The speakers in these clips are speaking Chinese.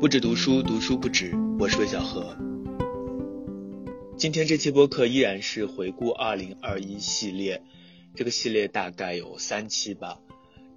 不止读书，读书不止。我是魏小何。今天这期播客依然是回顾二零二一系列，这个系列大概有三期吧。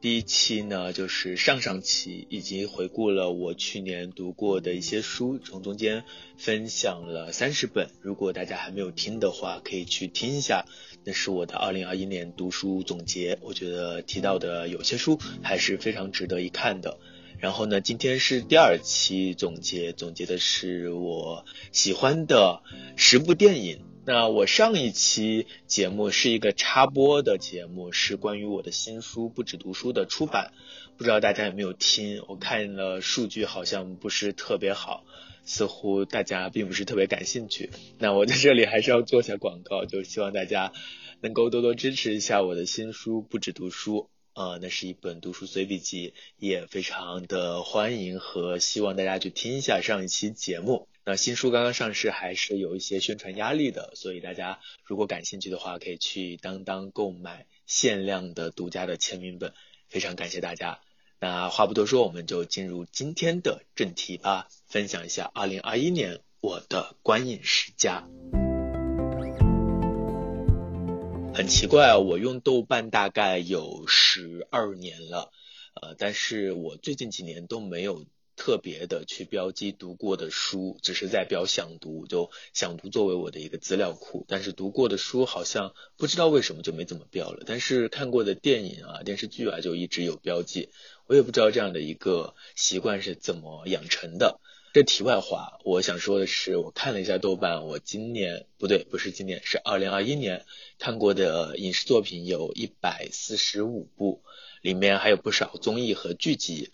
第一期呢，就是上上期，已经回顾了我去年读过的一些书，从中间分享了三十本。如果大家还没有听的话，可以去听一下，那是我的二零二一年读书总结。我觉得提到的有些书还是非常值得一看的。然后呢，今天是第二期总结，总结的是我喜欢的十部电影。那我上一期节目是一个插播的节目，是关于我的新书《不止读书》的出版，不知道大家有没有听？我看了数据好像不是特别好，似乎大家并不是特别感兴趣。那我在这里还是要做下广告，就希望大家能够多多支持一下我的新书《不止读书》。呃，那是一本读书随笔集，也非常的欢迎和希望大家去听一下上一期节目。那新书刚刚上市，还是有一些宣传压力的，所以大家如果感兴趣的话，可以去当当购买限量的独家的签名本。非常感谢大家。那话不多说，我们就进入今天的正题吧，分享一下二零二一年我的观影十佳。很奇怪啊，我用豆瓣大概有十二年了，呃，但是我最近几年都没有特别的去标记读过的书，只是在标想读，就想读作为我的一个资料库。但是读过的书好像不知道为什么就没怎么标了，但是看过的电影啊、电视剧啊就一直有标记。我也不知道这样的一个习惯是怎么养成的。这题外话，我想说的是，我看了一下豆瓣，我今年不对，不是今年，是二零二一年看过的影视作品有一百四十五部，里面还有不少综艺和剧集。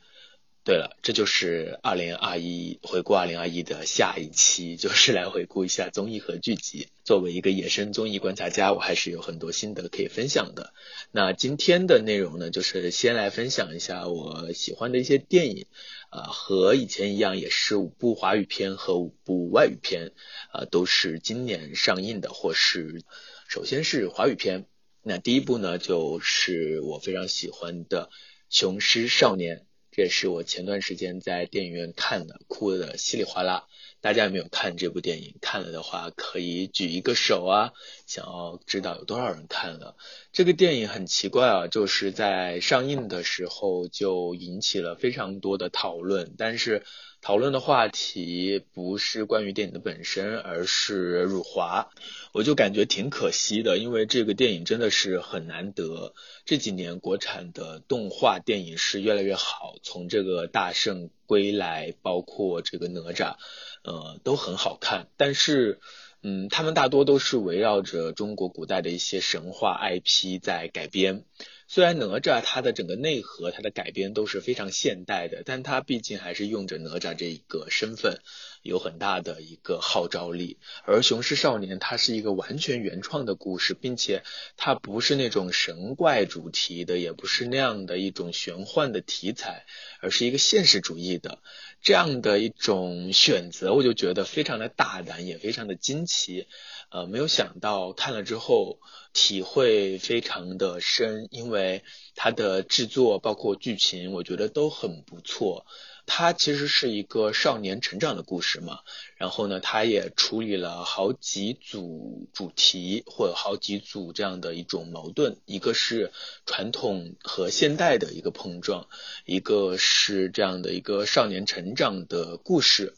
对了，这就是二零二一回顾二零二一的下一期，就是来回顾一下综艺和剧集。作为一个野生综艺观察家，我还是有很多心得可以分享的。那今天的内容呢，就是先来分享一下我喜欢的一些电影，啊，和以前一样，也是五部华语片和五部外语片，啊，都是今年上映的，或是首先是华语片。那第一部呢，就是我非常喜欢的《雄狮少年》。这也是我前段时间在电影院看的，哭的稀里哗啦。大家有没有看这部电影？看了的话可以举一个手啊！想要知道有多少人看了这个电影？很奇怪啊，就是在上映的时候就引起了非常多的讨论，但是。讨论的话题不是关于电影的本身，而是辱华，我就感觉挺可惜的，因为这个电影真的是很难得。这几年国产的动画电影是越来越好，从这个大圣归来，包括这个哪吒，呃，都很好看。但是，嗯，他们大多都是围绕着中国古代的一些神话 IP 在改编。虽然哪吒它的整个内核、它的改编都是非常现代的，但它毕竟还是用着哪吒这一个身份，有很大的一个号召力。而《雄狮少年》它是一个完全原创的故事，并且它不是那种神怪主题的，也不是那样的一种玄幻的题材，而是一个现实主义的这样的一种选择，我就觉得非常的大胆，也非常的惊奇。呃，没有想到看了之后体会非常的深，因为它的制作包括剧情，我觉得都很不错。它其实是一个少年成长的故事嘛，然后呢，它也处理了好几组主题或者好几组这样的一种矛盾，一个是传统和现代的一个碰撞，一个是这样的一个少年成长的故事。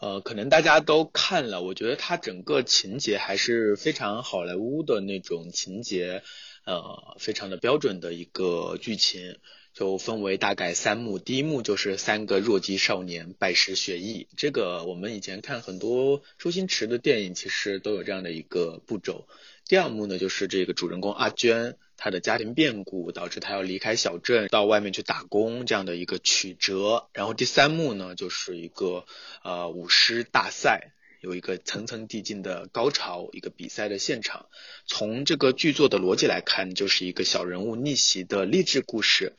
呃，可能大家都看了，我觉得它整个情节还是非常好莱坞的那种情节，呃，非常的标准的一个剧情，就分为大概三幕。第一幕就是三个弱鸡少年拜师学艺，这个我们以前看很多周星驰的电影，其实都有这样的一个步骤。第二幕呢，就是这个主人公阿娟。他的家庭变故导致他要离开小镇，到外面去打工这样的一个曲折。然后第三幕呢，就是一个呃舞狮大赛，有一个层层递进的高潮，一个比赛的现场。从这个剧作的逻辑来看，就是一个小人物逆袭的励志故事。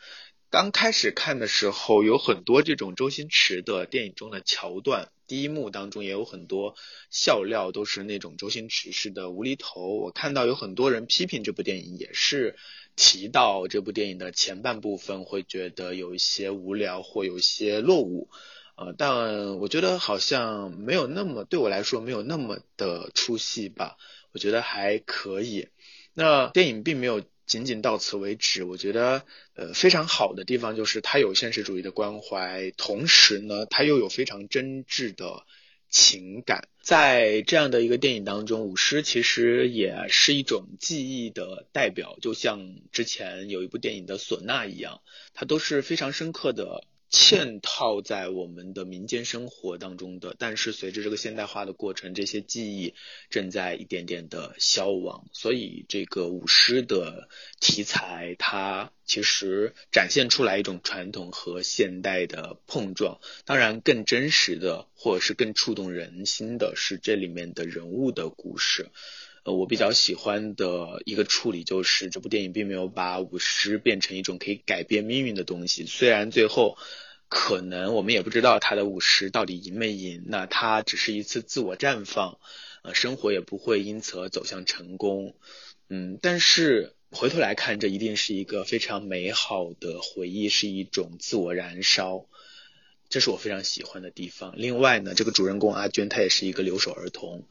刚开始看的时候，有很多这种周星驰的电影中的桥段，第一幕当中也有很多笑料，都是那种周星驰式的无厘头。我看到有很多人批评这部电影，也是提到这部电影的前半部分会觉得有一些无聊或有一些落伍。呃，但我觉得好像没有那么对我来说没有那么的出戏吧，我觉得还可以。那电影并没有仅仅到此为止，我觉得呃非常好的地方就是它有现实主义的关怀，同时呢它又有非常真挚的情感。在这样的一个电影当中，舞狮其实也是一种记忆的代表，就像之前有一部电影的唢呐一样，它都是非常深刻的。嵌套在我们的民间生活当中的，但是随着这个现代化的过程，这些记忆正在一点点的消亡，所以这个舞狮的题材，它其实展现出来一种传统和现代的碰撞。当然，更真实的或者是更触动人心的是这里面的人物的故事。呃，我比较喜欢的一个处理就是这部电影并没有把舞狮变成一种可以改变命运的东西，虽然最后。可能我们也不知道他的舞狮到底赢没赢，那他只是一次自我绽放，呃，生活也不会因此而走向成功，嗯，但是回头来看，这一定是一个非常美好的回忆，是一种自我燃烧，这是我非常喜欢的地方。另外呢，这个主人公阿娟她也是一个留守儿童，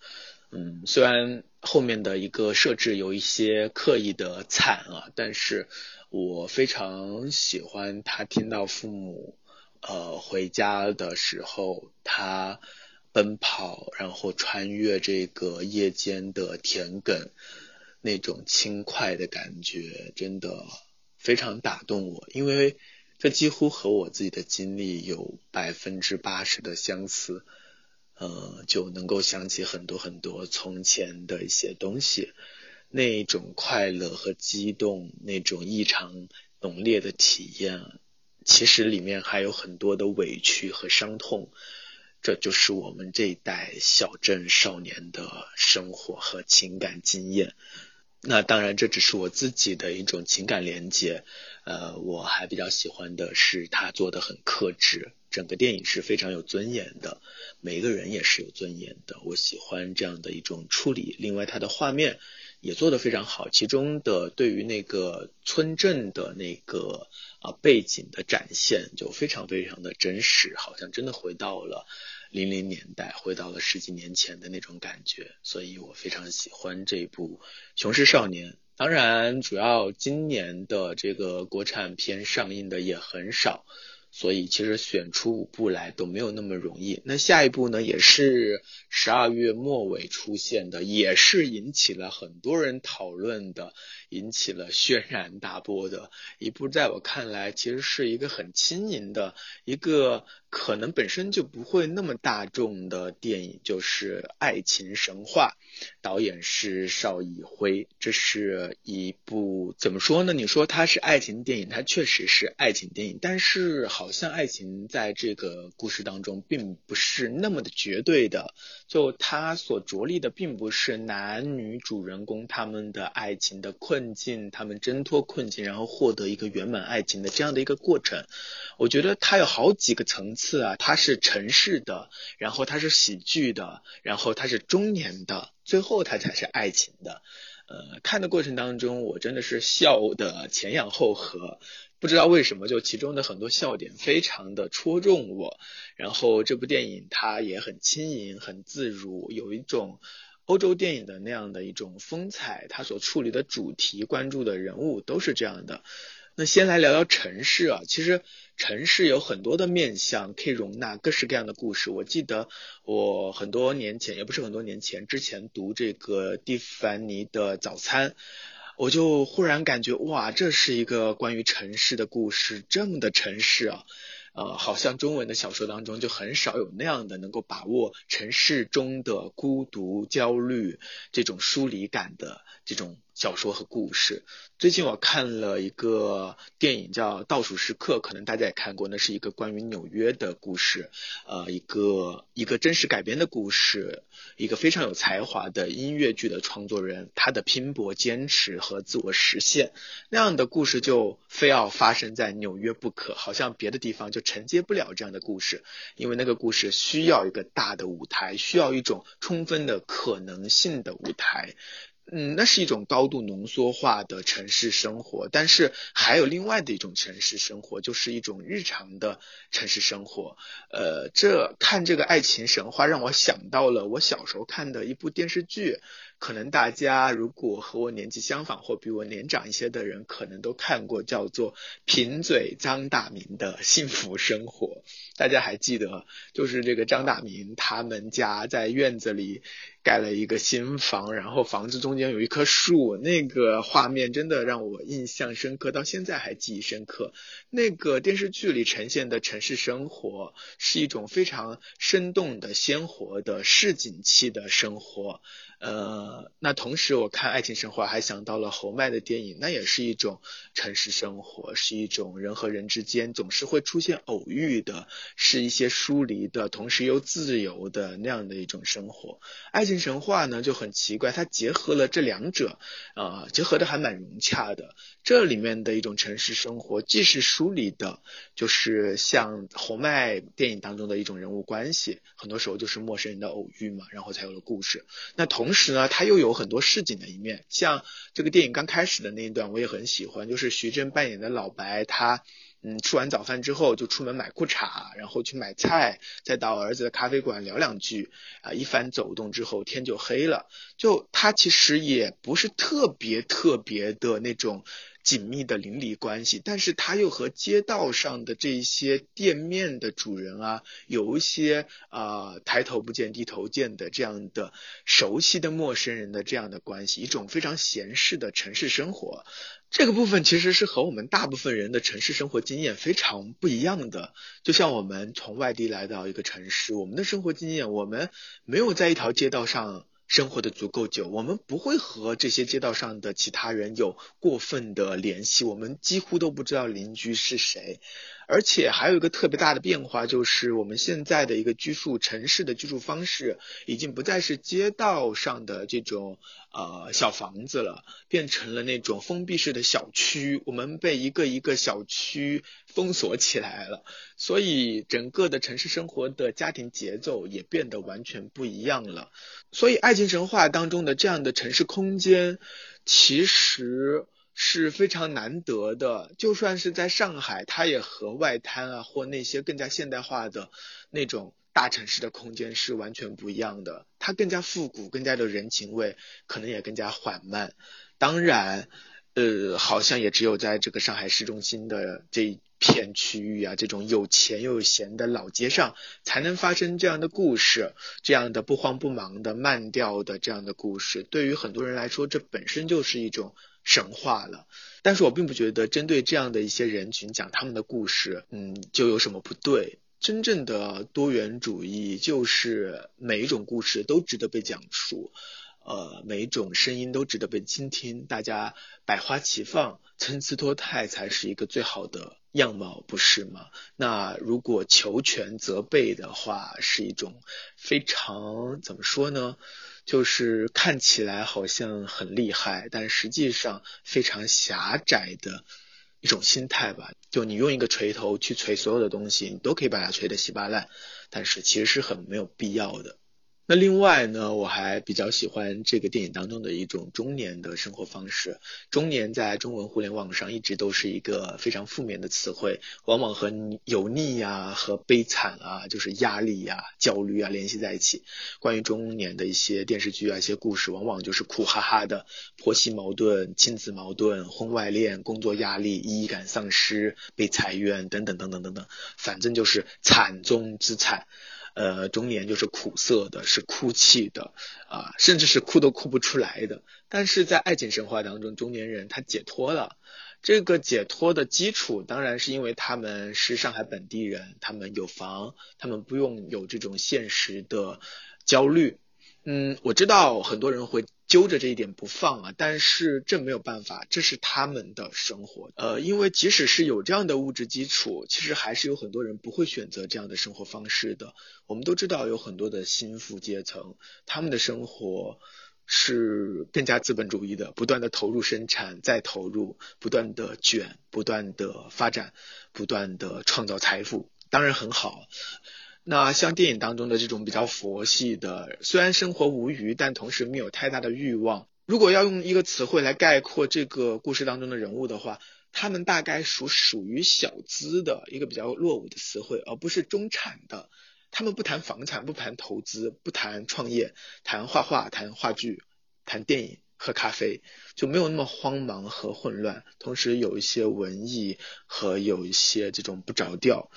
嗯，虽然后面的一个设置有一些刻意的惨啊，但是我非常喜欢他听到父母。呃，回家的时候，他奔跑，然后穿越这个夜间的田埂，那种轻快的感觉，真的非常打动我。因为这几乎和我自己的经历有百分之八十的相似，呃，就能够想起很多很多从前的一些东西，那种快乐和激动，那种异常浓烈的体验。其实里面还有很多的委屈和伤痛，这就是我们这一代小镇少年的生活和情感经验。那当然，这只是我自己的一种情感连接。呃，我还比较喜欢的是他做的很克制，整个电影是非常有尊严的，每一个人也是有尊严的。我喜欢这样的一种处理。另外，他的画面也做得非常好，其中的对于那个村镇的那个。啊，背景的展现就非常非常的真实，好像真的回到了零零年代，回到了十几年前的那种感觉，所以我非常喜欢这部《雄狮少年》。当然，主要今年的这个国产片上映的也很少。所以其实选出五部来都没有那么容易。那下一部呢，也是十二月末尾出现的，也是引起了很多人讨论的，引起了轩然大波的一部，在我看来，其实是一个很轻盈的一个。可能本身就不会那么大众的电影，就是《爱情神话》，导演是邵艺辉。这是一部怎么说呢？你说它是爱情电影，它确实是爱情电影，但是好像爱情在这个故事当中并不是那么的绝对的。就他所着力的，并不是男女主人公他们的爱情的困境，他们挣脱困境，然后获得一个圆满爱情的这样的一个过程。我觉得它有好几个层次次啊，它是城市的，然后它是喜剧的，然后它是中年的，最后它才是爱情的。呃，看的过程当中，我真的是笑的前仰后合，不知道为什么，就其中的很多笑点非常的戳中我。然后这部电影它也很轻盈，很自如，有一种欧洲电影的那样的一种风采。它所处理的主题、关注的人物都是这样的。那先来聊聊城市啊，其实城市有很多的面相，可以容纳各式各样的故事。我记得我很多年前，也不是很多年前，之前读这个蒂凡尼的早餐，我就忽然感觉哇，这是一个关于城市的故事，这么的城市啊。呃，好像中文的小说当中就很少有那样的能够把握城市中的孤独、焦虑这种疏离感的这种小说和故事。最近我看了一个电影叫《倒数时刻》，可能大家也看过，那是一个关于纽约的故事，呃，一个一个真实改编的故事，一个非常有才华的音乐剧的创作人，他的拼搏、坚持和自我实现，那样的故事就非要发生在纽约不可，好像别的地方就。承接不了这样的故事，因为那个故事需要一个大的舞台，需要一种充分的可能性的舞台。嗯，那是一种高度浓缩化的城市生活，但是还有另外的一种城市生活，就是一种日常的城市生活。呃，这看这个爱情神话，让我想到了我小时候看的一部电视剧。可能大家如果和我年纪相仿或比我年长一些的人，可能都看过叫做《贫嘴张大民的幸福生活》。大家还记得，就是这个张大民他们家在院子里盖了一个新房，然后房子中间有一棵树，那个画面真的让我印象深刻，到现在还记忆深刻。那个电视剧里呈现的城市生活是一种非常生动的、鲜活的市井气的生活。呃，那同时我看《爱情神话》还想到了侯麦的电影，那也是一种城市生活，是一种人和人之间总是会出现偶遇的，是一些疏离的，同时又自由的那样的一种生活。《爱情神话》呢就很奇怪，它结合了这两者，啊，结合的还蛮融洽的。这里面的一种城市生活，既是梳理的，就是像侯麦电影当中的一种人物关系，很多时候就是陌生人的偶遇嘛，然后才有了故事。那同时呢，它又有很多市井的一面，像这个电影刚开始的那一段，我也很喜欢，就是徐峥扮演的老白，他嗯吃完早饭之后就出门买裤衩，然后去买菜，再到儿子的咖啡馆聊两句，啊一番走动之后天就黑了，就他其实也不是特别特别的那种。紧密的邻里关系，但是他又和街道上的这些店面的主人啊，有一些啊抬头不见低头见的这样的熟悉的陌生人的这样的关系，一种非常闲适的城市生活。这个部分其实是和我们大部分人的城市生活经验非常不一样的。就像我们从外地来到一个城市，我们的生活经验，我们没有在一条街道上。生活的足够久，我们不会和这些街道上的其他人有过分的联系，我们几乎都不知道邻居是谁。而且还有一个特别大的变化，就是我们现在的一个居住城市的居住方式，已经不再是街道上的这种呃小房子了，变成了那种封闭式的小区。我们被一个一个小区封锁起来了，所以整个的城市生活的家庭节奏也变得完全不一样了。所以，爱情神话当中的这样的城市空间，其实。是非常难得的，就算是在上海，它也和外滩啊或那些更加现代化的那种大城市的空间是完全不一样的。它更加复古，更加的人情味，可能也更加缓慢。当然，呃，好像也只有在这个上海市中心的这一片区域啊，这种有钱又有闲的老街上，才能发生这样的故事，这样的不慌不忙的慢调的这样的故事。对于很多人来说，这本身就是一种。神话了，但是我并不觉得针对这样的一些人群讲他们的故事，嗯，就有什么不对。真正的多元主义就是每一种故事都值得被讲述，呃，每一种声音都值得被倾听，大家百花齐放，参差多态才是一个最好的样貌，不是吗？那如果求全责备的话，是一种非常怎么说呢？就是看起来好像很厉害，但实际上非常狭窄的一种心态吧。就你用一个锤头去锤所有的东西，你都可以把它锤得稀巴烂，但是其实是很没有必要的。那另外呢，我还比较喜欢这个电影当中的一种中年的生活方式。中年在中文互联网上一直都是一个非常负面的词汇，往往和油腻呀、和悲惨啊、就是压力呀、焦虑啊联系在一起。关于中年的一些电视剧啊、一些故事，往往就是苦哈哈的，婆媳矛盾、亲子矛盾、婚外恋、工作压力、意义感丧失、被裁员等等等等等等，反正就是惨中之惨。呃，中年就是苦涩的，是哭泣的，啊，甚至是哭都哭不出来的。但是在爱情神话当中，中年人他解脱了。这个解脱的基础当然是因为他们是上海本地人，他们有房，他们不用有这种现实的焦虑。嗯，我知道很多人会揪着这一点不放啊，但是这没有办法，这是他们的生活。呃，因为即使是有这样的物质基础，其实还是有很多人不会选择这样的生活方式的。我们都知道有很多的新富阶层，他们的生活是更加资本主义的，不断的投入生产，再投入，不断的卷，不断的发展，不断的创造财富，当然很好。那像电影当中的这种比较佛系的，虽然生活无余，但同时没有太大的欲望，如果要用一个词汇来概括这个故事当中的人物的话，他们大概属属于小资的一个比较落伍的词汇，而不是中产的。他们不谈房产，不谈投资，不谈创业，谈画画，谈话剧，谈电影。喝咖啡就没有那么慌忙和混乱，同时有一些文艺和有一些这种不着调。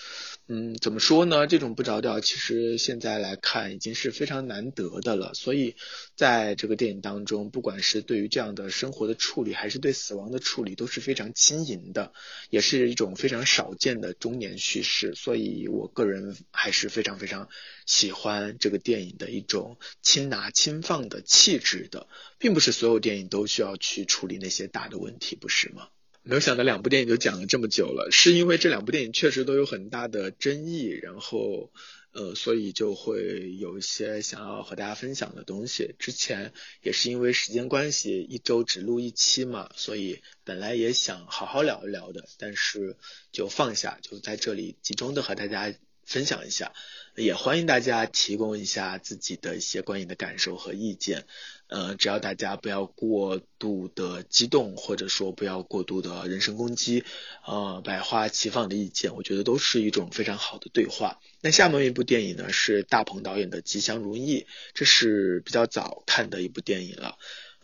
嗯，怎么说呢？这种不着调其实现在来看已经是非常难得的了。所以在这个电影当中，不管是对于这样的生活的处理，还是对死亡的处理，都是非常轻盈的，也是一种非常少见的中年叙事。所以我个人还是非常非常喜欢这个电影的一种轻拿轻放的气质的，并不是所有电影都需要去处理那些大的问题，不是吗？没有想到两部电影就讲了这么久了，是因为这两部电影确实都有很大的争议，然后呃，所以就会有一些想要和大家分享的东西。之前也是因为时间关系，一周只录一期嘛，所以本来也想好好聊一聊的，但是就放下，就在这里集中的和大家分享一下，也欢迎大家提供一下自己的一些观影的感受和意见。呃，只要大家不要过度的激动，或者说不要过度的人身攻击，呃，百花齐放的意见，我觉得都是一种非常好的对话。那下面一部电影呢，是大鹏导演的《吉祥如意》，这是比较早看的一部电影了。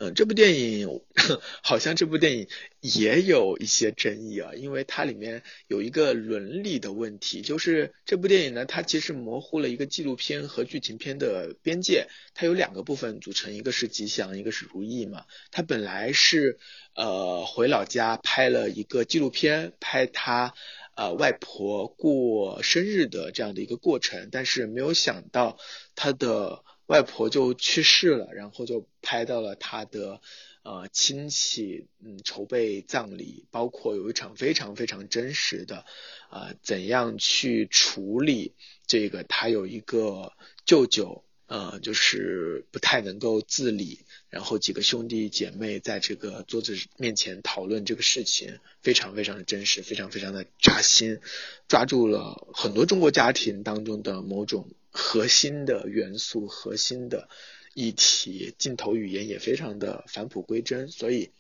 嗯，这部电影 好像这部电影也有一些争议啊，因为它里面有一个伦理的问题，就是这部电影呢，它其实模糊了一个纪录片和剧情片的边界，它有两个部分组成，一个是吉祥，一个是如意嘛。它本来是呃回老家拍了一个纪录片，拍他呃外婆过生日的这样的一个过程，但是没有想到他的。外婆就去世了，然后就拍到了他的呃亲戚嗯筹备葬礼，包括有一场非常非常真实的啊怎样去处理这个他有一个舅舅呃就是不太能够自理，然后几个兄弟姐妹在这个桌子面前讨论这个事情，非常非常的真实，非常非常的扎心，抓住了很多中国家庭当中的某种。核心的元素、核心的议题，镜头语言也非常的返璞归真，所以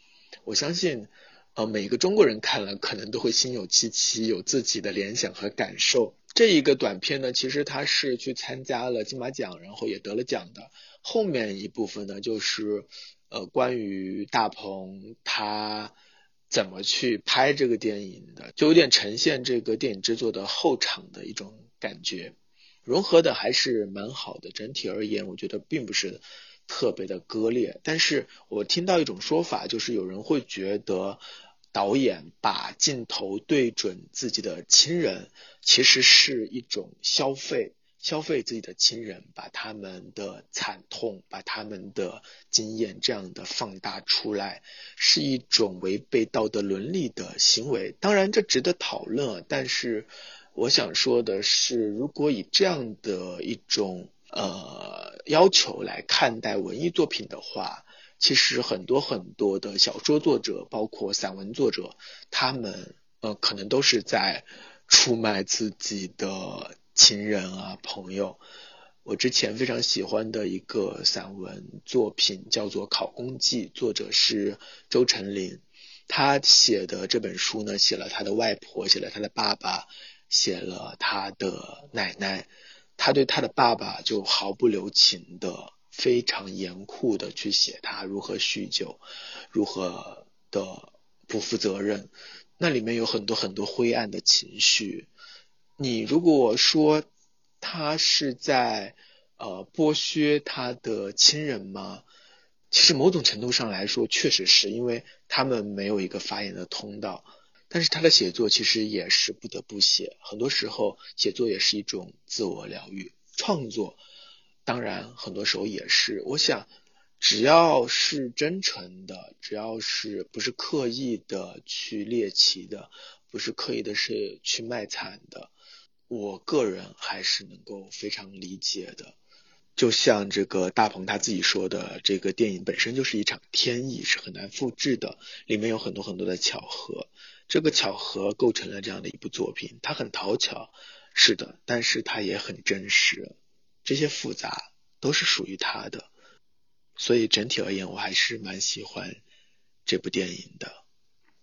我相信，呃，每个中国人看了可能都会心有戚戚，有自己的联想和感受。这一个短片呢，其实他是去参加了金马奖，然后也得了奖的。后面一部分呢，就是呃，关于大鹏他怎么去拍这个电影的，就有点呈现这个电影制作的后场的一种感觉。融合的还是蛮好的，整体而言，我觉得并不是特别的割裂。但是我听到一种说法，就是有人会觉得导演把镜头对准自己的亲人，其实是一种消费，消费自己的亲人，把他们的惨痛，把他们的经验这样的放大出来，是一种违背道德伦理的行为。当然，这值得讨论，但是。我想说的是，如果以这样的一种呃要求来看待文艺作品的话，其实很多很多的小说作者，包括散文作者，他们呃可能都是在出卖自己的亲人啊朋友。我之前非常喜欢的一个散文作品叫做《考公记》，作者是周成林，他写的这本书呢，写了他的外婆，写了他的爸爸。写了他的奶奶，他对他的爸爸就毫不留情的、非常严酷的去写他如何酗酒，如何的不负责任。那里面有很多很多灰暗的情绪。你如果说他是在呃剥削他的亲人吗？其实某种程度上来说，确实是因为他们没有一个发言的通道。但是他的写作其实也是不得不写，很多时候写作也是一种自我疗愈，创作当然很多时候也是。我想，只要是真诚的，只要是不是刻意的去猎奇的，不是刻意的是去卖惨的，我个人还是能够非常理解的。就像这个大鹏他自己说的，这个电影本身就是一场天意，是很难复制的，里面有很多很多的巧合。这个巧合构成了这样的一部作品，它很讨巧，是的，但是它也很真实，这些复杂都是属于他的。所以整体而言，我还是蛮喜欢这部电影的。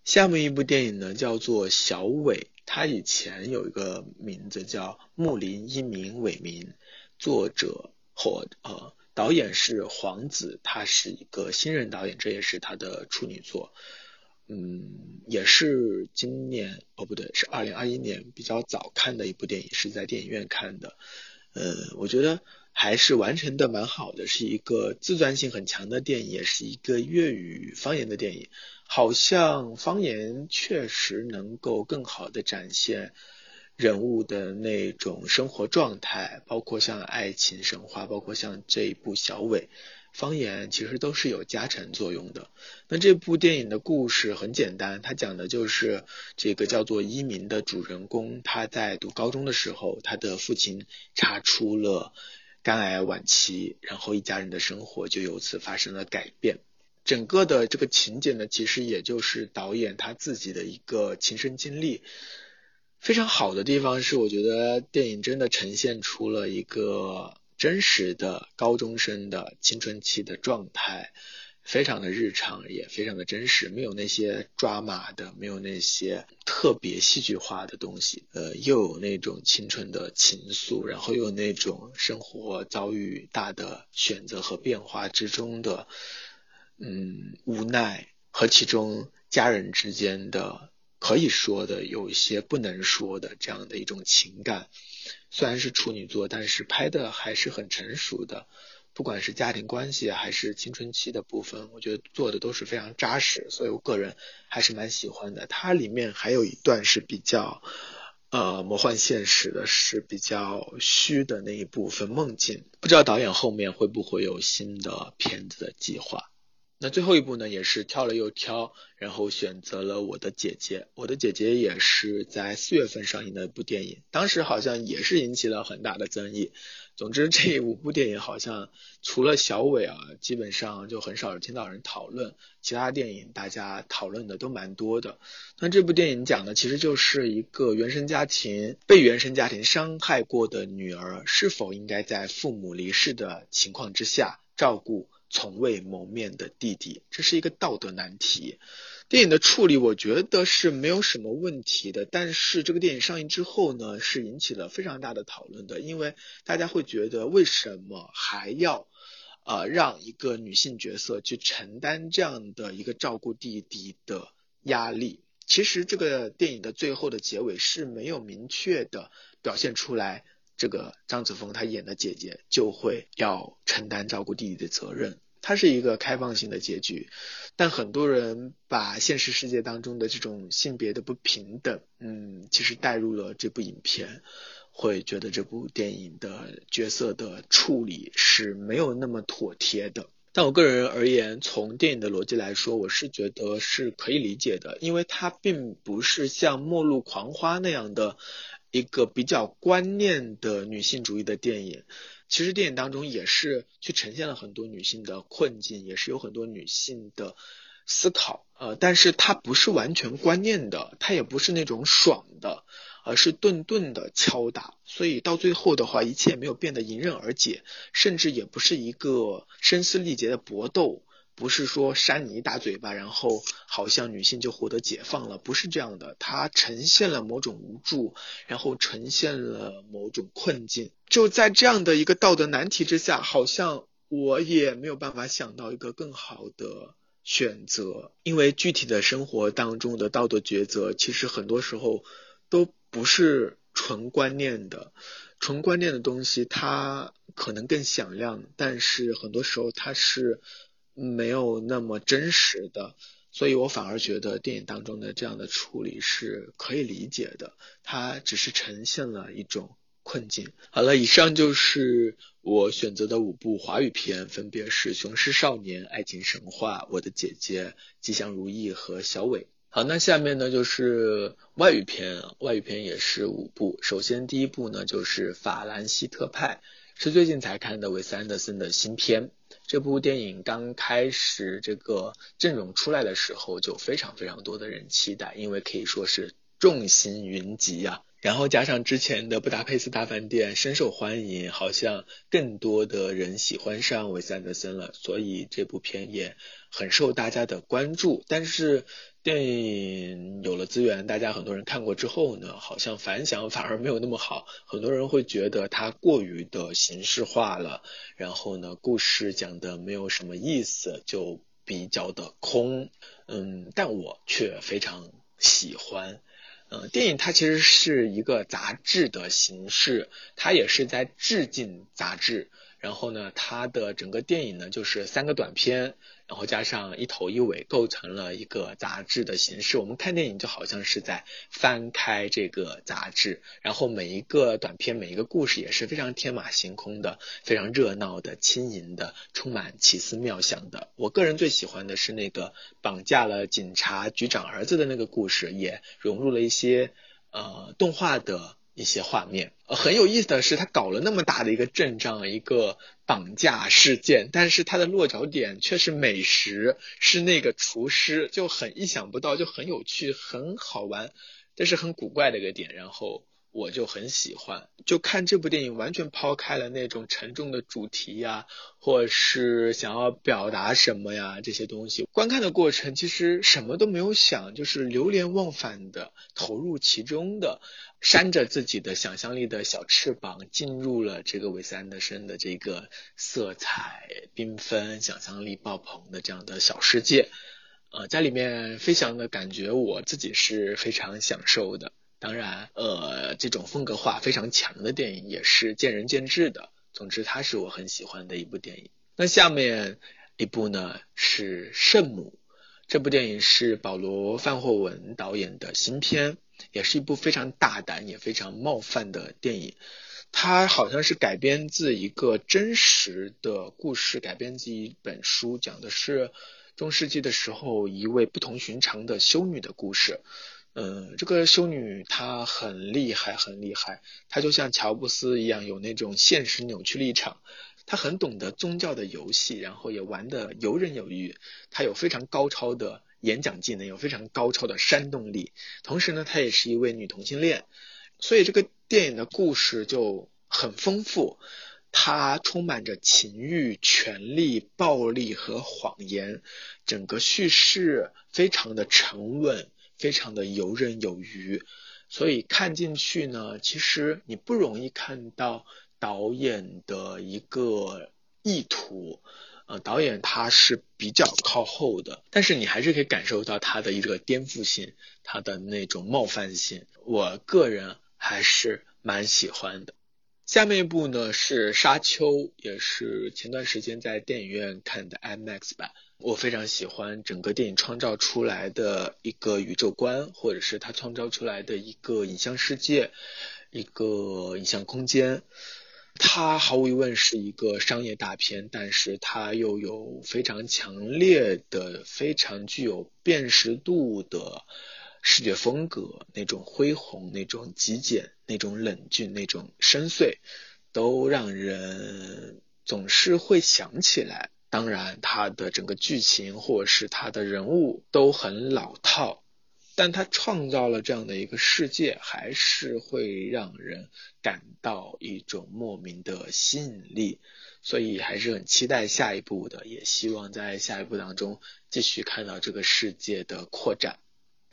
下面一部电影呢，叫做《小伟》，他以前有一个名字叫《木林一鸣伟民》，作者或呃导演是黄子，他是一个新人导演，这也是他的处女作。嗯，也是今年哦不对，是二零二一年比较早看的一部电影，是在电影院看的。呃，我觉得还是完成的蛮好的，是一个自传性很强的电影，也是一个粤语方言的电影。好像方言确实能够更好的展现人物的那种生活状态，包括像爱情神话，包括像这一部小伟。方言其实都是有加成作用的。那这部电影的故事很简单，它讲的就是这个叫做一鸣的主人公，他在读高中的时候，他的父亲查出了肝癌晚期，然后一家人的生活就由此发生了改变。整个的这个情节呢，其实也就是导演他自己的一个亲身经历。非常好的地方是，我觉得电影真的呈现出了一个。真实的高中生的青春期的状态，非常的日常，也非常的真实，没有那些抓马的，没有那些特别戏剧化的东西，呃，又有那种青春的情愫，然后又有那种生活遭遇大的选择和变化之中的，嗯，无奈和其中家人之间的可以说的有一些不能说的这样的一种情感。虽然是处女座，但是拍的还是很成熟的。不管是家庭关系还是青春期的部分，我觉得做的都是非常扎实，所以我个人还是蛮喜欢的。它里面还有一段是比较呃魔幻现实的，是比较虚的那一部分梦境。不知道导演后面会不会有新的片子的计划。那最后一部呢，也是挑了又挑，然后选择了我的姐姐。我的姐姐也是在四月份上映的一部电影，当时好像也是引起了很大的争议。总之，这五部电影好像除了小伟啊，基本上就很少听到人讨论。其他电影大家讨论的都蛮多的。那这部电影讲的其实就是一个原生家庭被原生家庭伤害过的女儿，是否应该在父母离世的情况之下照顾。从未谋面的弟弟，这是一个道德难题。电影的处理，我觉得是没有什么问题的。但是这个电影上映之后呢，是引起了非常大的讨论的，因为大家会觉得，为什么还要呃让一个女性角色去承担这样的一个照顾弟弟的压力？其实这个电影的最后的结尾是没有明确的表现出来。这个张子枫她演的姐姐就会要承担照顾弟弟的责任，它是一个开放性的结局，但很多人把现实世界当中的这种性别的不平等，嗯，其实带入了这部影片，会觉得这部电影的角色的处理是没有那么妥帖的。但我个人而言，从电影的逻辑来说，我是觉得是可以理解的，因为它并不是像《末路狂花》那样的。一个比较观念的女性主义的电影，其实电影当中也是去呈现了很多女性的困境，也是有很多女性的思考，呃，但是它不是完全观念的，它也不是那种爽的，而是顿顿的敲打，所以到最后的话，一切没有变得迎刃而解，甚至也不是一个声嘶力竭的搏斗。不是说扇你一大嘴巴，然后好像女性就获得解放了，不是这样的。它呈现了某种无助，然后呈现了某种困境。就在这样的一个道德难题之下，好像我也没有办法想到一个更好的选择。因为具体的生活当中的道德抉择，其实很多时候都不是纯观念的。纯观念的东西，它可能更响亮，但是很多时候它是。没有那么真实的，所以我反而觉得电影当中的这样的处理是可以理解的。它只是呈现了一种困境。好了，以上就是我选择的五部华语片，分别是《雄狮少年》《爱情神话》《我的姐姐》《吉祥如意》和《小伟》。好，那下面呢就是外语片，外语片也是五部。首先第一部呢就是《法兰西特派》，是最近才看的韦斯安德森的新片。这部电影刚开始这个阵容出来的时候，就非常非常多的人期待，因为可以说是众星云集呀。然后加上之前的《布达佩斯大饭店》深受欢迎，好像更多的人喜欢上韦斯安德森了，所以这部片也很受大家的关注。但是电影有了资源，大家很多人看过之后呢，好像反响反而没有那么好。很多人会觉得它过于的形式化了，然后呢，故事讲的没有什么意思，就比较的空。嗯，但我却非常喜欢。嗯，电影它其实是一个杂志的形式，它也是在致敬杂志。然后呢，它的整个电影呢就是三个短片，然后加上一头一尾，构成了一个杂志的形式。我们看电影就好像是在翻开这个杂志，然后每一个短片、每一个故事也是非常天马行空的、非常热闹的、轻盈的、充满奇思妙想的。我个人最喜欢的是那个绑架了警察局长儿子的那个故事，也融入了一些呃动画的。一些画面，呃，很有意思的是，他搞了那么大的一个阵仗，一个绑架事件，但是他的落脚点却是美食，是那个厨师，就很意想不到，就很有趣，很好玩，但是很古怪的一个点，然后。我就很喜欢，就看这部电影，完全抛开了那种沉重的主题呀，或是想要表达什么呀这些东西。观看的过程其实什么都没有想，就是流连忘返的投入其中的，扇着自己的想象力的小翅膀，进入了这个韦斯安德森的这个色彩缤纷、想象力爆棚的这样的小世界，呃，在里面飞翔的感觉，我自己是非常享受的。当然，呃，这种风格化非常强的电影也是见仁见智的。总之，它是我很喜欢的一部电影。那下面一部呢是《圣母》，这部电影是保罗·范霍文导演的新片，也是一部非常大胆也非常冒犯的电影。它好像是改编自一个真实的故事，改编自一本书，讲的是中世纪的时候一位不同寻常的修女的故事。嗯，这个修女她很厉害，很厉害。她就像乔布斯一样，有那种现实扭曲立场。她很懂得宗教的游戏，然后也玩得游刃有余。她有非常高超的演讲技能，有非常高超的煽动力。同时呢，她也是一位女同性恋。所以这个电影的故事就很丰富，它充满着情欲、权力、暴力和谎言。整个叙事非常的沉稳。非常的游刃有余，所以看进去呢，其实你不容易看到导演的一个意图，呃，导演他是比较靠后的，但是你还是可以感受到他的一个颠覆性，他的那种冒犯性，我个人还是蛮喜欢的。下面一部呢是《沙丘》，也是前段时间在电影院看的 IMAX 版。我非常喜欢整个电影创造出来的一个宇宙观，或者是它创造出来的一个影像世界，一个影像空间。它毫无疑问是一个商业大片，但是它又有非常强烈的、非常具有辨识度的视觉风格，那种恢宏、那种极简、那种冷峻、那种深邃，都让人总是会想起来。当然，它的整个剧情或者是它的人物都很老套，但它创造了这样的一个世界，还是会让人感到一种莫名的吸引力，所以还是很期待下一部的，也希望在下一部当中继续看到这个世界的扩展。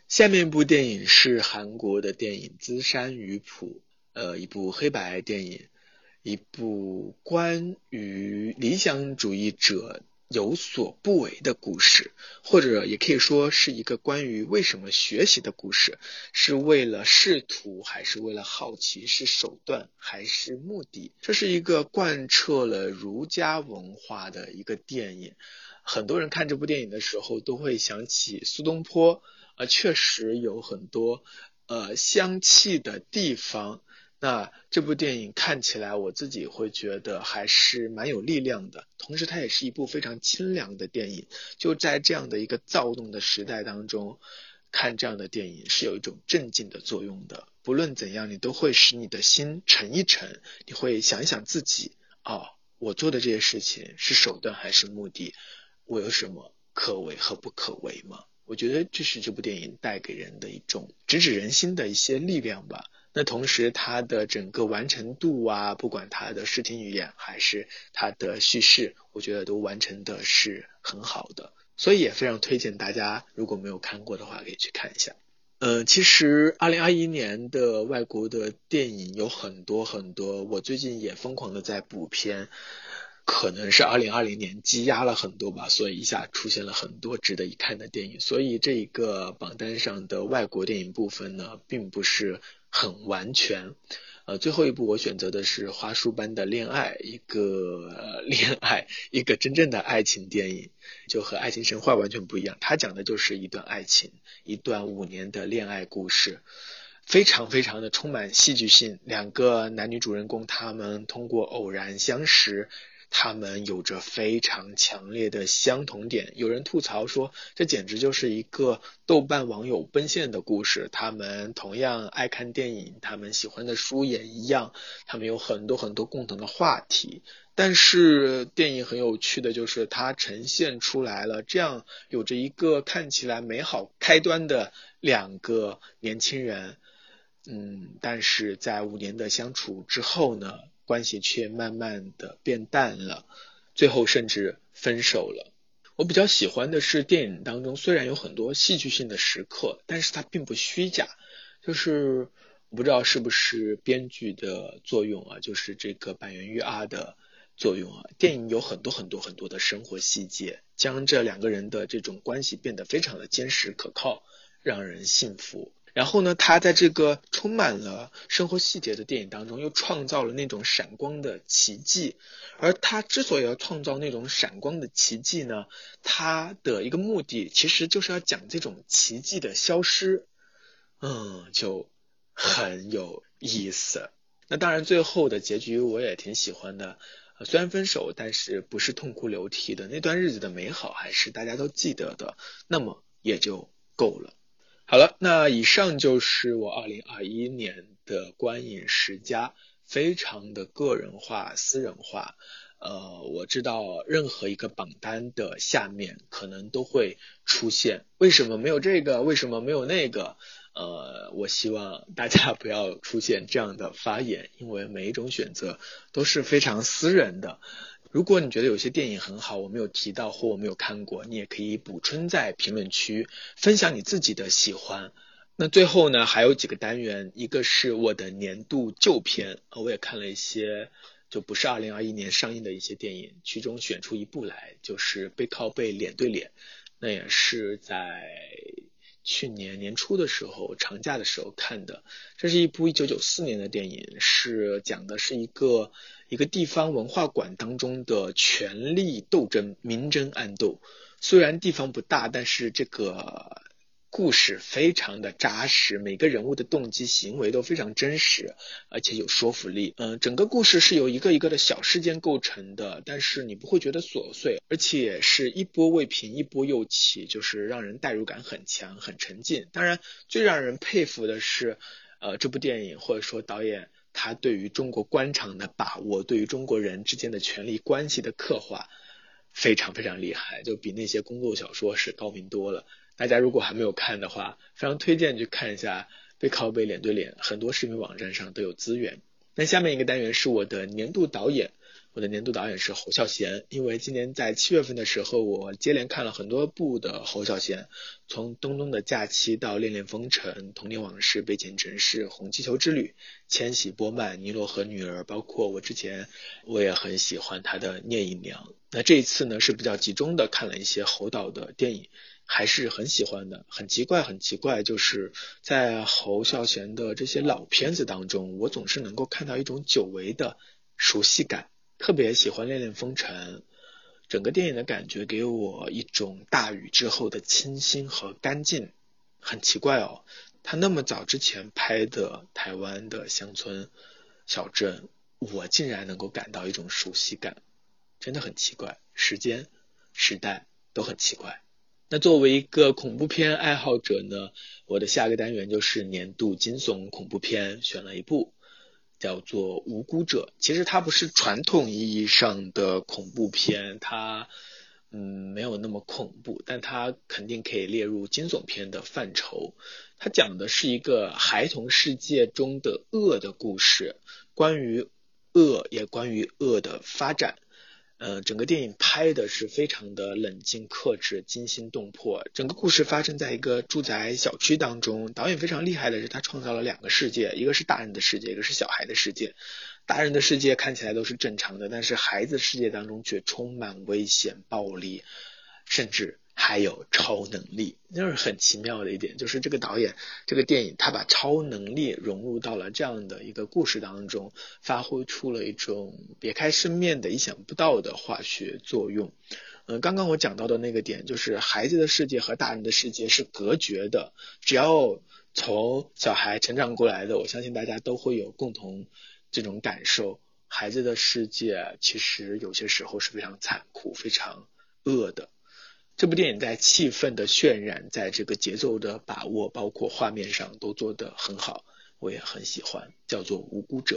下面一部电影是韩国的电影《资山鱼谱》，呃，一部黑白电影。一部关于理想主义者有所不为的故事，或者也可以说是一个关于为什么学习的故事，是为了仕途还是为了好奇，是手段还是目的？这是一个贯彻了儒家文化的一个电影。很多人看这部电影的时候都会想起苏东坡，呃，确实有很多呃香气的地方。那这部电影看起来，我自己会觉得还是蛮有力量的。同时，它也是一部非常清凉的电影。就在这样的一个躁动的时代当中，看这样的电影是有一种镇静的作用的。不论怎样，你都会使你的心沉一沉。你会想一想自己，哦，我做的这些事情是手段还是目的？我有什么可为和不可为吗？我觉得这是这部电影带给人的一种直指人心的一些力量吧。那同时它的整个完成度啊，不管它的视听语言还是它的叙事，我觉得都完成的是很好的，所以也非常推荐大家，如果没有看过的话，可以去看一下。呃，其实二零二一年的外国的电影有很多很多，我最近也疯狂的在补片。可能是二零二零年积压了很多吧，所以一下出现了很多值得一看的电影。所以这一个榜单上的外国电影部分呢，并不是很完全。呃，最后一部我选择的是《花束般的恋爱》，一个恋爱，一个真正的爱情电影，就和《爱情神话》完全不一样。它讲的就是一段爱情，一段五年的恋爱故事，非常非常的充满戏剧性。两个男女主人公他们通过偶然相识。他们有着非常强烈的相同点。有人吐槽说，这简直就是一个豆瓣网友奔现的故事。他们同样爱看电影，他们喜欢的书也一样，他们有很多很多共同的话题。但是电影很有趣的就是，它呈现出来了这样有着一个看起来美好开端的两个年轻人，嗯，但是在五年的相处之后呢？关系却慢慢的变淡了，最后甚至分手了。我比较喜欢的是电影当中虽然有很多戏剧性的时刻，但是它并不虚假。就是我不知道是不是编剧的作用啊，就是这个板垣育阿的作用啊。电影有很多很多很多的生活细节，将这两个人的这种关系变得非常的坚实可靠，让人信服。然后呢，他在这个充满了生活细节的电影当中，又创造了那种闪光的奇迹。而他之所以要创造那种闪光的奇迹呢，他的一个目的其实就是要讲这种奇迹的消失。嗯，就很有意思。那当然，最后的结局我也挺喜欢的。虽然分手，但是不是痛哭流涕的那段日子的美好，还是大家都记得的。那么也就够了。好了，那以上就是我二零二一年的观影十佳，非常的个人化、私人化。呃，我知道任何一个榜单的下面可能都会出现为什么没有这个，为什么没有那个。呃，我希望大家不要出现这样的发言，因为每一种选择都是非常私人的。如果你觉得有些电影很好，我没有提到或我没有看过，你也可以补充在评论区分享你自己的喜欢。那最后呢，还有几个单元，一个是我的年度旧片，我也看了一些就不是二零二一年上映的一些电影，其中选出一部来，就是《背靠背脸对脸》，那也是在去年年初的时候长假的时候看的。这是一部一九九四年的电影，是讲的是一个。一个地方文化馆当中的权力斗争、明争暗斗，虽然地方不大，但是这个故事非常的扎实，每个人物的动机、行为都非常真实，而且有说服力。嗯，整个故事是由一个一个的小事件构成的，但是你不会觉得琐碎，而且是一波未平一波又起，就是让人代入感很强、很沉浸。当然，最让人佩服的是，呃，这部电影或者说导演。他对于中国官场的把握，对于中国人之间的权力关系的刻画，非常非常厉害，就比那些宫斗小说是高明多了。大家如果还没有看的话，非常推荐去看一下《背靠背脸对脸》，很多视频网站上都有资源。那下面一个单元是我的年度导演。我的年度导演是侯孝贤，因为今年在七月份的时候，我接连看了很多部的侯孝贤，从《东东的假期》到《恋恋风尘》《童年往事》《被前城市》《红气球之旅》《千禧波曼》《尼罗河女儿》，包括我之前我也很喜欢他的《聂隐娘》。那这一次呢是比较集中的看了一些侯导的电影，还是很喜欢的。很奇怪，很奇怪，就是在侯孝贤的这些老片子当中，我总是能够看到一种久违的熟悉感。特别喜欢《恋恋风尘》，整个电影的感觉给我一种大雨之后的清新和干净。很奇怪哦，他那么早之前拍的台湾的乡村小镇，我竟然能够感到一种熟悉感，真的很奇怪。时间、时代都很奇怪。那作为一个恐怖片爱好者呢，我的下个单元就是年度惊悚恐怖片，选了一部。叫做无辜者，其实它不是传统意义上的恐怖片，它嗯，没有那么恐怖，但它肯定可以列入惊悚片的范畴。它讲的是一个孩童世界中的恶的故事，关于恶，也关于恶的发展。呃，整个电影拍的是非常的冷静克制、惊心动魄。整个故事发生在一个住宅小区当中。导演非常厉害的是，他创造了两个世界，一个是大人的世界，一个是小孩的世界。大人的世界看起来都是正常的，但是孩子世界当中却充满危险、暴力，甚至。还有超能力，就是很奇妙的一点，就是这个导演这个电影，他把超能力融入到了这样的一个故事当中，发挥出了一种别开生面的、意想不到的化学作用。嗯，刚刚我讲到的那个点，就是孩子的世界和大人的世界是隔绝的。只要从小孩成长过来的，我相信大家都会有共同这种感受：孩子的世界其实有些时候是非常残酷、非常恶的。这部电影在气氛的渲染，在这个节奏的把握，包括画面上都做得很好，我也很喜欢，叫做《无辜者》。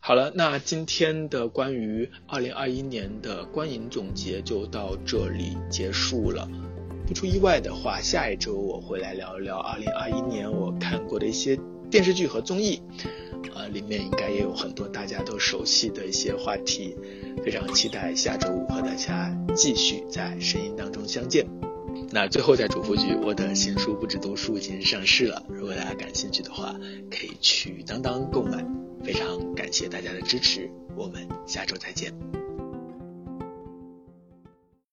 好了，那今天的关于二零二一年的观影总结就到这里结束了。不出意外的话，下一周我会来聊一聊二零二一年我看过的一些电视剧和综艺。呃，里面应该也有很多大家都熟悉的一些话题，非常期待下周五和大家继续在声音当中相见。那最后再嘱咐句，我的新书《不止读书》已经上市了，如果大家感兴趣的话，可以去当当购买。非常感谢大家的支持，我们下周再见。